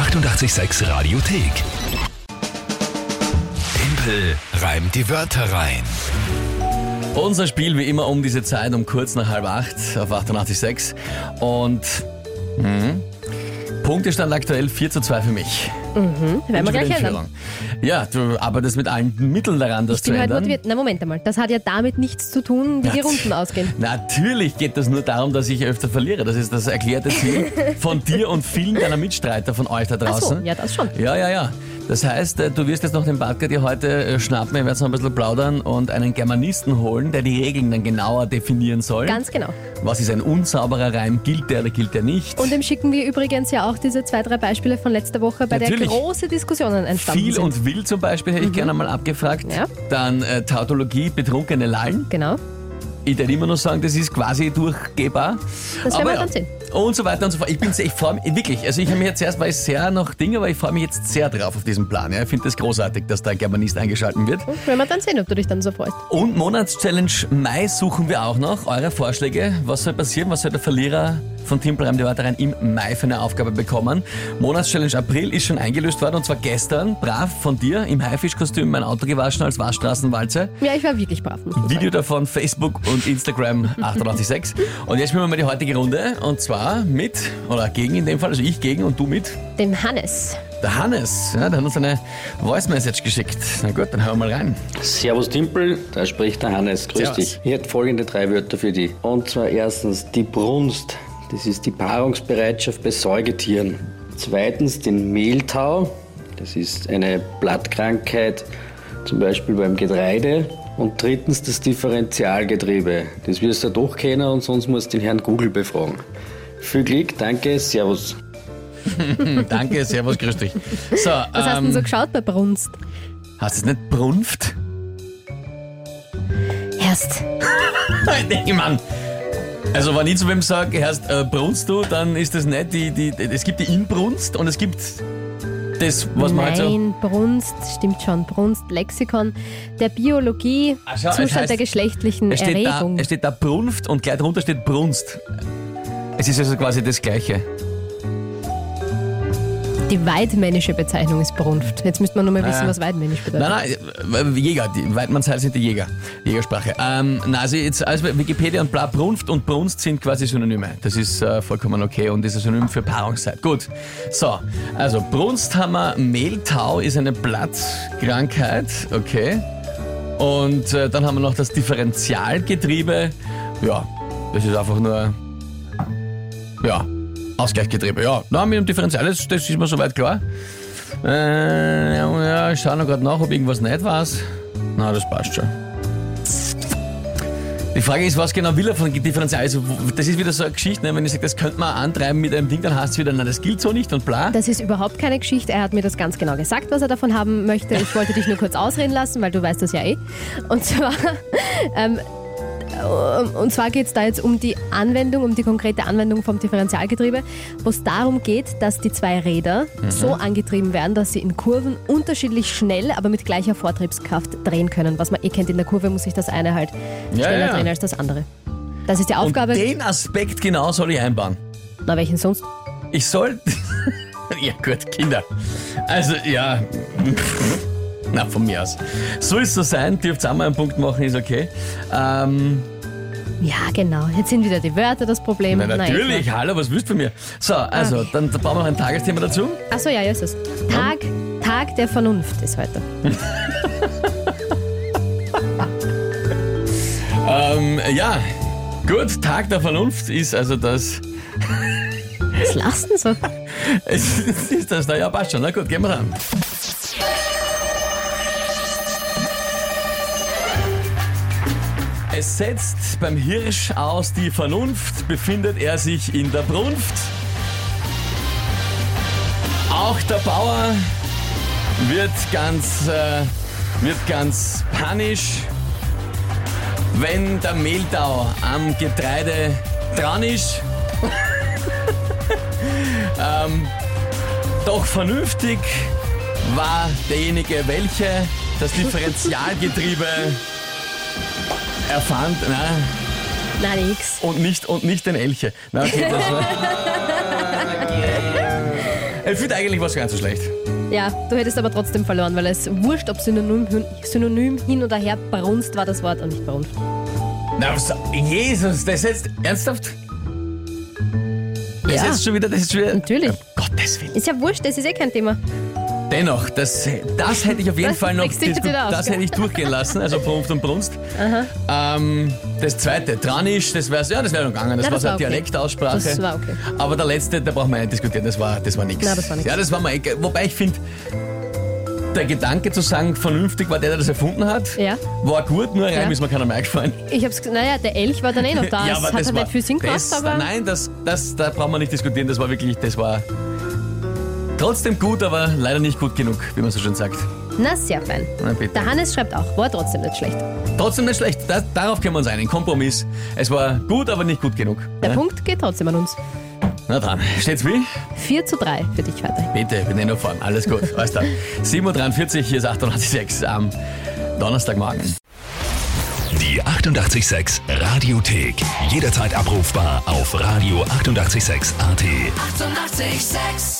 886 Radiothek. Tempel reimt die Wörter rein. Unser Spiel wie immer um diese Zeit, um kurz nach halb acht auf 88.6. Und mh, Punktestand aktuell 4 zu 2 für mich. Werden wir gleich ändern. Ja, du arbeitest mit allen Mitteln daran, das Ich zu bin halt ändern. motiviert. Na, Moment einmal. Das hat ja damit nichts zu tun, wie die Ja, Runden ausgehen. Natürlich geht es nur darum, dass ich öfter verliere. Das ist das erklärte Ziel von dir und vielen deiner Mitstreiter von euch da Ach so, draußen. ja, das schon. Ja, ja, ja. Das heißt, äh, du wirst jetzt noch den Badger dir heute äh, schnappen, wir werden noch ein bisschen plaudern und einen Germanisten holen, der die Regeln dann genauer definieren soll. Ganz genau. Was ist ein unsauberer Reim? Gilt der oder gilt der nicht? Und dem schicken wir übrigens ja auch diese zwei, drei Beispiele von letzter Woche, bei Natürlich. der große Diskussionen entstanden Viel sind. und wild zum Beispiel hätte ich gerne mal abgefragt. Mhm. Ja. Dann äh, Tautologie, betrunkene Lallen. Genau. Ich würde immer noch sagen, das ist quasi durchgehbar. Das werden wir ja. dann sehen. Und so weiter und so fort. Ich bin sehr, ich freue mich wirklich. Also ich habe mich jetzt erst war ich sehr noch Dinge, aber ich freue mich jetzt sehr drauf auf diesen Plan. Ja. Ich finde das großartig, dass da ein Germanist eingeschalten wird. Und werden wir dann sehen, ob du dich dann so freust. Und Monatschallenge Mai suchen wir auch noch. Eure Vorschläge. Was soll passieren? Was soll der Verlierer von Team Prime die Wörter rein im Mai für eine Aufgabe bekommen? Monatschallenge April ist schon eingelöst worden und zwar gestern. Brav von dir im Haifischkostüm mein Auto gewaschen als Waschstraßenwalze. Ja, ich war wirklich brav. man sagen. Video davon Facebook und Instagram 886. Und jetzt spielen wir mal die heutige Runde und zwar mit, oder gegen in dem Fall, also ich gegen und du mit. Dem Hannes. Der Hannes, ja, der hat uns eine Voice Message geschickt. Na gut, dann hören wir mal rein. Servus Timpel, da spricht der Hannes. Grüß Servus. dich. Ich hätte folgende drei Wörter für dich. Und zwar erstens die Brunst. Das ist die Paarungsbereitschaft bei Säugetieren. Zweitens den Mehltau. Das ist eine Blattkrankheit, zum Beispiel beim Getreide. Und drittens das Differentialgetriebe. Das wirst du doch kennen und sonst musst du den Herrn Google befragen. Viel Glück, danke, Servus. Danke, servus, grüß dich. So, Was hast du ähm, denn so geschaut bei Brunst? hast du es nicht brunft? Erst. ich Mann. Also wenn ich zu wem sage, erst äh, brunst du, dann ist das nicht die, die, es gibt die Inbrunst und es gibt das, was man halt so... Nein, Brunst, stimmt schon. Brunst, Lexikon der Biologie, Ach schau, Zustand heißt- der geschlechtlichen Es steht, da, Erregung. es steht da Brunft und gleich drunter steht Brunst. Es ist also quasi das Gleiche. Die weidmännische Bezeichnung ist Brunft. Jetzt müsste man nur mal wissen, Ah. was weidmännisch bedeutet. Nein, nein, äh, Jäger, die Weidmannsheil sind die Jäger, Jägersprache. Ähm, na, also jetzt, also Wikipedia und bla, Brunft und Brunst sind quasi Synonyme. Das ist äh, vollkommen okay und ist ein Synonym für Paarungszeit. Gut, so, also Brunst haben wir, Mehltau ist eine Blattkrankheit, okay. Und äh, dann haben wir noch das Differentialgetriebe, ja, das ist einfach nur, ja, Ausgleichsgetriebe, ja. Na, mit dem Differential, das, das ist mir soweit klar. Äh, ja, ich schaue noch gerade nach, ob irgendwas nicht war. Na, das passt schon. Die Frage ist, was genau will er von Differential? Also, das ist wieder so eine Geschichte, ne? wenn ich sage, das könnte man antreiben mit einem Ding, dann heißt es wieder, na, das gilt so nicht und bla. Das ist überhaupt keine Geschichte. Er hat mir das ganz genau gesagt, was er davon haben möchte. Ich wollte dich nur kurz ausreden lassen, weil du weißt das ja eh. Und zwar, ähm, und zwar geht es da jetzt um die Anwendung, um die konkrete Anwendung vom Differentialgetriebe, wo es darum geht, dass die zwei Räder Mhm. so angetrieben werden, dass sie in Kurven unterschiedlich schnell, aber mit gleicher Vortriebskraft drehen können. Was man eh kennt, in der Kurve muss sich das eine halt Ja, schneller ja. drehen als das andere. Das ist die Und Aufgabe. den Aspekt genau soll ich einbauen. Na, welchen sonst? Ich soll. ja, gut, Kinder. Also, ja. Na, von mir aus. Soll es so sein, dürft auch mal einen Punkt machen, ist okay. Ähm, Ja, genau. Jetzt sind wieder die Wörter das Problem. na, Na, natürlich, klar. hallo, was willst du von mir? So, also, dann brauchen wir noch ein Tagesthema dazu. Achso, ja, ja, ist es. Tag, Tag der Vernunft ist heute. Ähm, ja, gut, Tag der Vernunft ist also das. Was denn so? Ist das, na ja, passt schon. Na gut, gehen wir ran. Es setzt beim Hirsch aus die Vernunft, befindet er sich in der Brunft. Auch der Bauer wird ganz, äh, wird ganz panisch, wenn der Mehltau am Getreide dran ist. ähm, doch vernünftig war derjenige, welche das Differentialgetriebe erfand na, Nein, nix. und, nicht, und nicht den Elche. Na, okay, das war Ich finde eigentlich was ganz so schlecht. Ja, du hättest aber trotzdem verloren, weil es wurscht, ob Synonym, Synonym hin oder her, Brunst war das Wort und nicht Brunft. Na, was, Jesus, das ist jetzt ernsthaft? Das ist Ja. jetzt schon wieder, das ist schon wieder. Natürlich. Um Gottes Willen. Ist ja wurscht, das ist eh kein Thema. Dennoch, das, das hätte ich auf jeden Das Fall noch das hätte ich durchgehen lassen, also Brunft und Brunst. Ähm, das zweite, Tranisch, das wäre ja, das wäre noch gegangen, das Ja, war das so eine war okay. Dialektaussprache. Das war okay. Aber der letzte, da brauchen wir nicht diskutieren, das war, das war nichts. Das. Ja, das war mal egal. Wobei ich finde, der Gedanke zu sagen, vernünftig war der, der das erfunden hat, Ja. war gut, nur Reim Ja. ist mir keiner mehr eingefallen. Ich hab's, ges- naja, der Elch war dann eh noch da. es hat halt nicht viel Sinn gemacht, das, aber Nein, das, das, da brauchen wir nicht diskutieren, das war wirklich, das war trotzdem gut, aber leider nicht gut genug, wie man so schön sagt. na, sehr fein. Na bitte. Der Hannes schreibt auch, war trotzdem nicht schlecht. Trotzdem nicht schlecht, da, darauf können wir uns einigen, Kompromiss. Es war gut, aber nicht gut genug. Der Ja? Punkt geht trotzdem an uns. Na dran, steht's wie? 4 zu 3 für dich weiter. Bitte, wir nehmen noch vorn, alles gut, alles klar. 7.43 Uhr, hier ist 88.6 am Donnerstagmorgen. Die 88,6 Radiothek. Jederzeit abrufbar auf radio886.at. 88,6. Eighty-eight, sex.